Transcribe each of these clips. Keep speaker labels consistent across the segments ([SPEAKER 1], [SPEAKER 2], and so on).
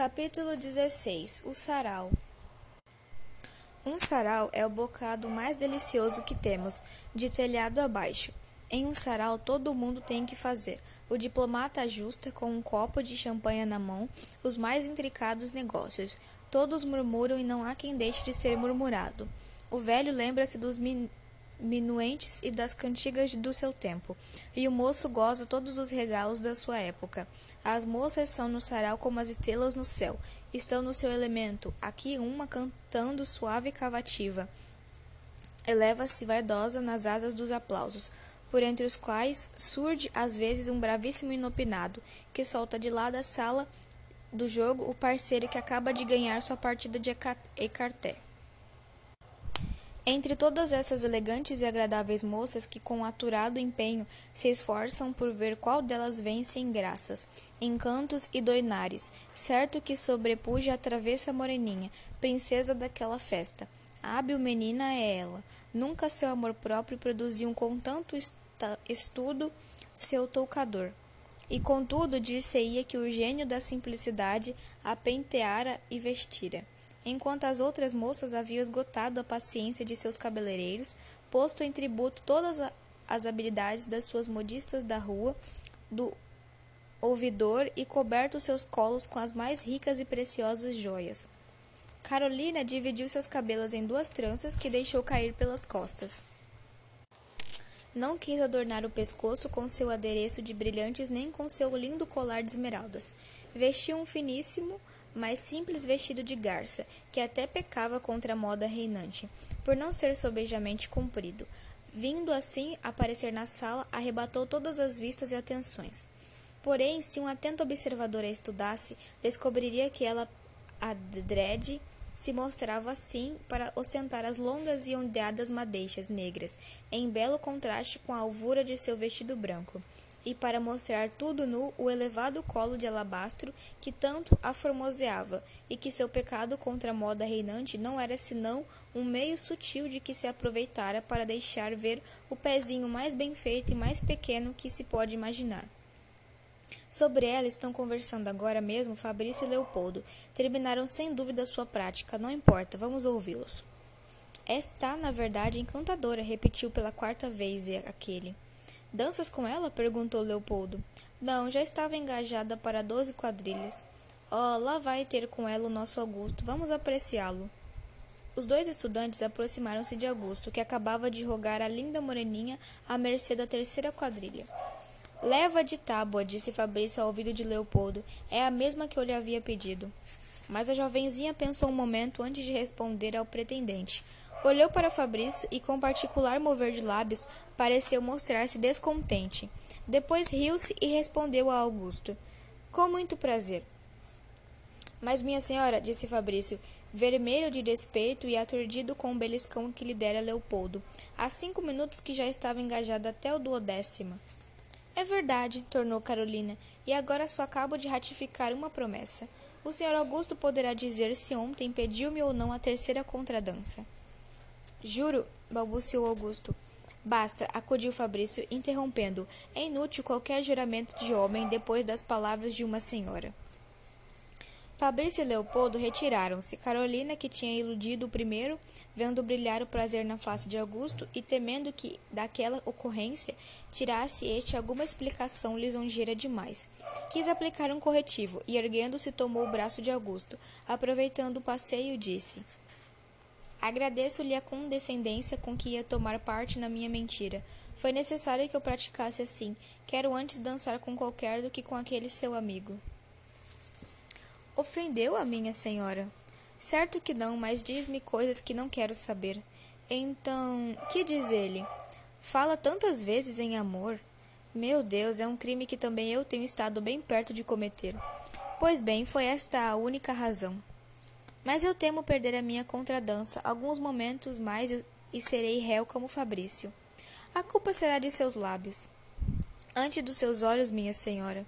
[SPEAKER 1] Capítulo 16 O sarau Um sarau é o bocado mais delicioso que temos, de telhado abaixo. Em um sarau todo mundo tem que fazer. O diplomata ajusta, com um copo de champanhe na mão, os mais intricados negócios. Todos murmuram e não há quem deixe de ser murmurado. O velho lembra-se dos min minuentes e das cantigas do seu tempo, e o moço goza todos os regalos da sua época. As moças são no sarau como as estrelas no céu, estão no seu elemento, aqui uma cantando suave e cavativa. Eleva-se vaidosa nas asas dos aplausos, por entre os quais surge às vezes um bravíssimo inopinado, que solta de lá da sala do jogo o parceiro que acaba de ganhar sua partida de ecarté. Entre todas essas elegantes e agradáveis moças que com aturado empenho se esforçam por ver qual delas vence em graças, encantos e doinares, certo que sobrepuja a travessa moreninha, princesa daquela festa. Hábil menina é ela. Nunca seu amor próprio produziu com tanto estudo seu toucador. E contudo dir-se-ia que o gênio da simplicidade a penteara e vestira enquanto as outras moças haviam esgotado a paciência de seus cabeleireiros, posto em tributo todas as habilidades das suas modistas da rua, do ouvidor e coberto seus colos com as mais ricas e preciosas joias. Carolina dividiu seus cabelos em duas tranças que deixou cair pelas costas. Não quis adornar o pescoço com seu adereço de brilhantes nem com seu lindo colar de esmeraldas. Vestiu um finíssimo mais simples vestido de garça, que até pecava contra a moda reinante, por não ser sobejamente comprido. Vindo assim aparecer na sala, arrebatou todas as vistas e atenções. Porém, se um atento observador a estudasse, descobriria que ela, adrede, se mostrava assim para ostentar as longas e ondeadas madeixas negras, em belo contraste com a alvura de seu vestido branco e para mostrar tudo nu o elevado colo de alabastro que tanto a formoseava, e que seu pecado contra a moda reinante não era senão um meio sutil de que se aproveitara para deixar ver o pezinho mais bem feito e mais pequeno que se pode imaginar. Sobre ela estão conversando agora mesmo Fabrício e Leopoldo. Terminaram sem dúvida sua prática, não importa, vamos ouvi-los. Está, na verdade, encantadora, repetiu pela quarta vez aquele. Danças com ela? perguntou Leopoldo. Não, já estava engajada para doze quadrilhas. Oh, lá vai ter com ela o nosso Augusto. Vamos apreciá-lo. Os dois estudantes aproximaram-se de Augusto, que acabava de rogar a linda moreninha à mercê da terceira quadrilha. Leva de tábua, disse Fabrício ao ouvido de Leopoldo. É a mesma que eu lhe havia pedido. Mas a jovenzinha pensou um momento antes de responder ao pretendente. Olhou para Fabrício e, com particular mover de lábios, pareceu mostrar-se descontente. Depois riu-se e respondeu a Augusto: Com muito prazer. Mas, minha senhora, disse Fabrício, vermelho de despeito e aturdido com o beliscão que lhe dera Leopoldo, há cinco minutos que já estava engajada até o duodécima. É verdade, tornou Carolina, e agora só acabo de ratificar uma promessa. O senhor Augusto poderá dizer se ontem pediu-me ou não a terceira contradança. Juro, balbuciou Augusto. Basta, acudiu Fabrício, interrompendo. É inútil qualquer juramento de homem depois das palavras de uma senhora. Fabrício e Leopoldo retiraram-se. Carolina, que tinha iludido o primeiro, vendo brilhar o prazer na face de Augusto e temendo que, daquela ocorrência, tirasse este alguma explicação lisonjeira demais. Quis aplicar um corretivo e, erguendo-se, tomou o braço de Augusto. Aproveitando o passeio, disse: Agradeço-lhe a condescendência com que ia tomar parte na minha mentira. Foi necessário que eu praticasse assim. Quero antes dançar com qualquer do que com aquele seu amigo. Ofendeu a minha senhora? Certo que não, mas diz-me coisas que não quero saber. Então, que diz ele? Fala tantas vezes em amor. Meu Deus, é um crime que também eu tenho estado bem perto de cometer. Pois bem, foi esta a única razão. Mas eu temo perder a minha contradança alguns momentos mais e serei réu como Fabrício. A culpa será de seus lábios. Ante dos seus olhos, minha senhora.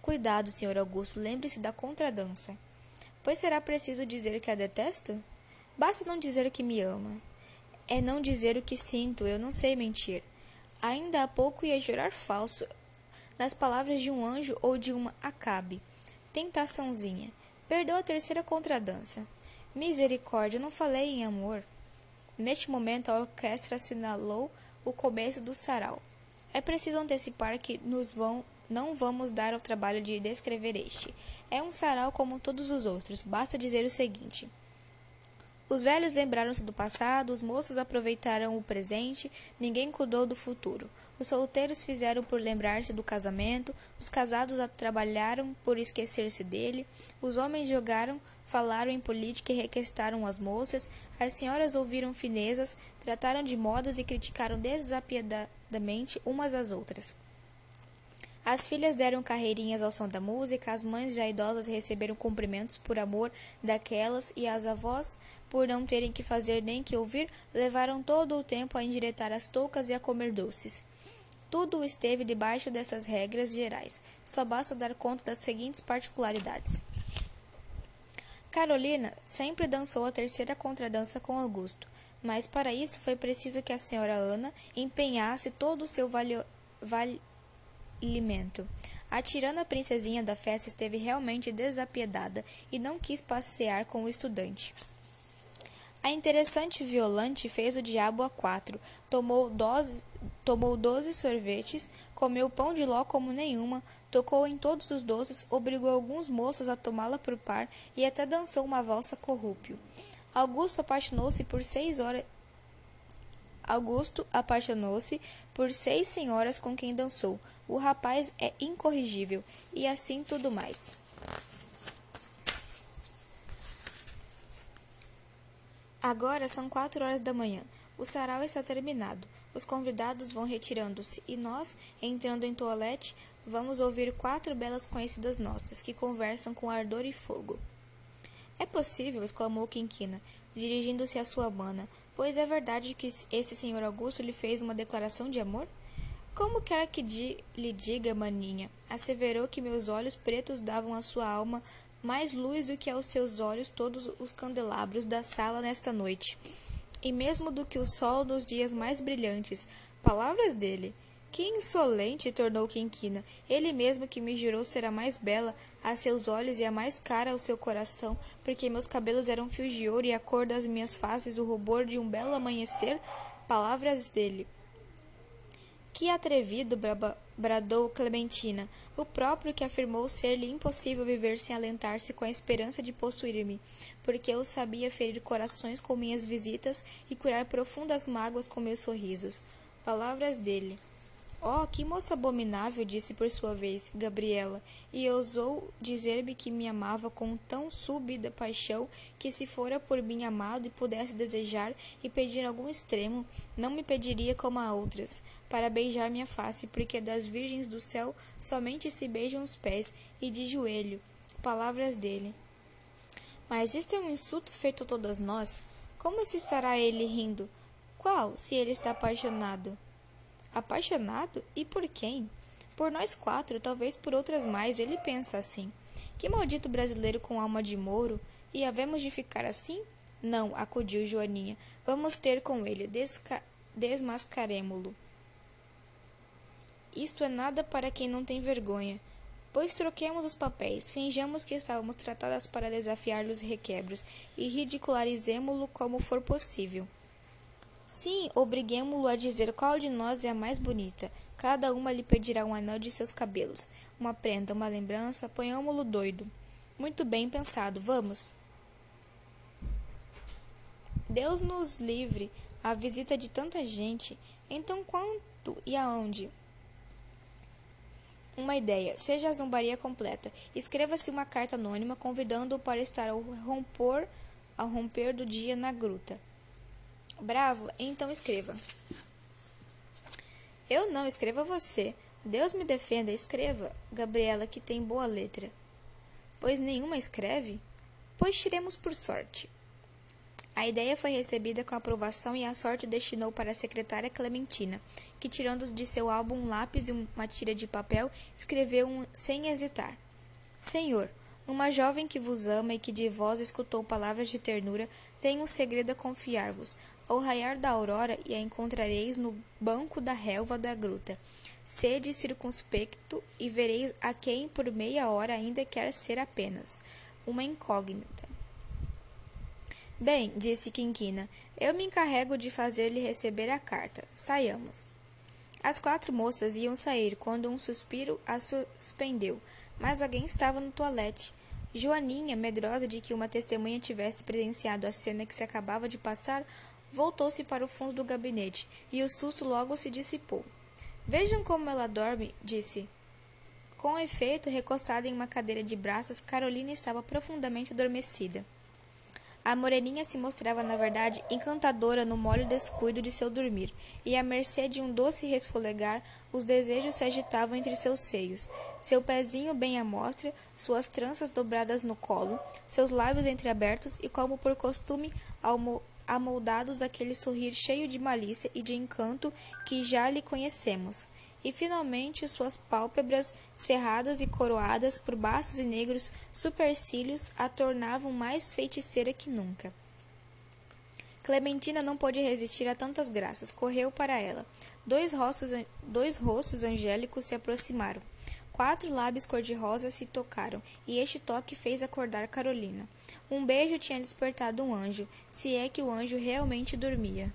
[SPEAKER 1] Cuidado, senhor Augusto, lembre-se da contradança. Pois será preciso dizer que a detesto? Basta não dizer que me ama. É não dizer o que sinto, eu não sei mentir. Ainda há pouco ia jurar falso nas palavras de um anjo ou de uma acabe. Tentaçãozinha. Perdeu a terceira contradança. Misericórdia, não falei em amor. Neste momento, a orquestra assinalou o começo do sarau. É preciso antecipar que nos vão, não vamos dar ao trabalho de descrever este. É um sarau como todos os outros, basta dizer o seguinte. Os velhos lembraram-se do passado, os moços aproveitaram o presente, ninguém cuidou do futuro. Os solteiros fizeram por lembrar-se do casamento, os casados trabalharam por esquecer-se dele, os homens jogaram, falaram em política e requestaram as moças, as senhoras ouviram finezas, trataram de modas e criticaram desapiedadamente umas às outras. As filhas deram carreirinhas ao som da música, as mães já idosas receberam cumprimentos por amor daquelas e as avós, por não terem que fazer nem que ouvir, levaram todo o tempo a endireitar as toucas e a comer doces. Tudo esteve debaixo dessas regras gerais. Só basta dar conta das seguintes particularidades. Carolina sempre dançou a terceira contradança com Augusto, mas para isso foi preciso que a senhora Ana empenhasse todo o seu valio, alimento. A tirana princesinha da festa esteve realmente desapiedada e não quis passear com o estudante. A interessante Violante fez o diabo a quatro, tomou, doze, tomou doze sorvetes, comeu pão de ló como nenhuma, tocou em todos os doces, obrigou alguns moços a tomá-la por par e até dançou uma valsa corrúpio. Augusto apaixonou-se por seis horas Augusto apaixonou-se por seis senhoras com quem dançou. O rapaz é incorrigível, e assim tudo mais. Agora são quatro horas da manhã. O sarau está terminado. Os convidados vão retirando-se e nós, entrando em toalete, vamos ouvir quatro belas conhecidas nossas que conversam com ardor e fogo. É possível, exclamou Quinquina, dirigindo-se à sua mana, pois é verdade que esse senhor Augusto lhe fez uma declaração de amor? Como quer que di lhe diga, maninha? Asseverou que meus olhos pretos davam à sua alma mais luz do que aos seus olhos todos os candelabros da sala nesta noite, e mesmo do que o sol nos dias mais brilhantes. Palavras dele. Que insolente, tornou Quinquina. Ele mesmo que me jurou ser a mais bela a seus olhos e a mais cara ao seu coração, porque meus cabelos eram fios de ouro e a cor das minhas faces o rubor de um belo amanhecer. Palavras dele. Que atrevido, bradou Clementina, o próprio que afirmou ser-lhe impossível viver sem alentar-se com a esperança de possuir-me, porque eu sabia ferir corações com minhas visitas e curar profundas mágoas com meus sorrisos. Palavras dele. Oh, que moça abominável, disse por sua vez Gabriela, e ousou dizer-me que me amava com tão súbita paixão que se fora por mim amado e pudesse desejar e pedir algum extremo, não me pediria como a outras, para beijar minha face, porque das virgens do céu somente se beijam os pés, e de joelho. Palavras dele. Mas isto é um insulto feito a todas nós. Como se estará ele rindo? Qual, se ele está apaixonado? Apaixonado? E por quem? Por nós quatro, talvez por outras mais, ele pensa assim. Que maldito brasileiro com alma de mouro! E havemos de ficar assim? Não, acudiu Joaninha. Vamos ter com ele, desmascaremo-lo. Isto é nada para quem não tem vergonha. Pois troquemos os papéis, finjamos que estávamos tratadas para desafiar-lhe os requebros e ridicularizemo-lo como for possível. Sim, obriguemo-lo a dizer qual de nós é a mais bonita. Cada uma lhe pedirá um anel de seus cabelos, uma prenda, uma lembrança, ponhamo-lo doido. Muito bem pensado, vamos. Deus nos livre a visita de tanta gente. Então quanto e aonde? Uma ideia. Seja a zombaria completa. Escreva-se uma carta anônima convidando-o para estar ao ao romper do dia na gruta. Bravo? Então escreva. Eu não, escreva você. Deus me defenda, escreva, Gabriela, que tem boa letra. Pois nenhuma escreve? Pois tiremos por sorte. A ideia foi recebida com aprovação e a sorte destinou para a secretária Clementina, que, tirando de seu álbum um lápis e uma tira de papel, escreveu um, sem hesitar: Senhor, uma jovem que vos ama e que de vós escutou palavras de ternura, tem um segredo a confiar-vos. Ao raiar da aurora e a encontrareis no banco da relva da gruta. Sede circunspecto e vereis a quem por meia hora ainda quer ser apenas. uma incógnita. Bem, disse Quinquina, eu me encarrego de fazer-lhe receber a carta. Saiamos. As quatro moças iam sair quando um suspiro as suspendeu, mas alguém estava no toalete. Joaninha, medrosa de que uma testemunha tivesse presenciado a cena que se acabava de passar, voltou-se para o fundo do gabinete e o susto logo se dissipou. Vejam como ela dorme, disse. Com efeito, recostada em uma cadeira de braços, Carolina estava profundamente adormecida. A moreninha se mostrava, na verdade, encantadora no mole descuido de seu dormir, e à mercê de um doce resfolegar, os desejos se agitavam entre seus seios. Seu pezinho bem à mostra, suas tranças dobradas no colo, seus lábios entreabertos e, como por costume, amoldados aquele sorrir cheio de malícia e de encanto que já lhe conhecemos e finalmente suas pálpebras cerradas e coroadas por baços e negros supercílios a tornavam mais feiticeira que nunca. Clementina não pôde resistir a tantas graças, correu para ela. Dois rostos, dois rostos angélicos se aproximaram. Quatro lábios cor-de-rosa se tocaram, e este toque fez acordar Carolina. Um beijo tinha despertado um anjo, se é que o anjo realmente dormia.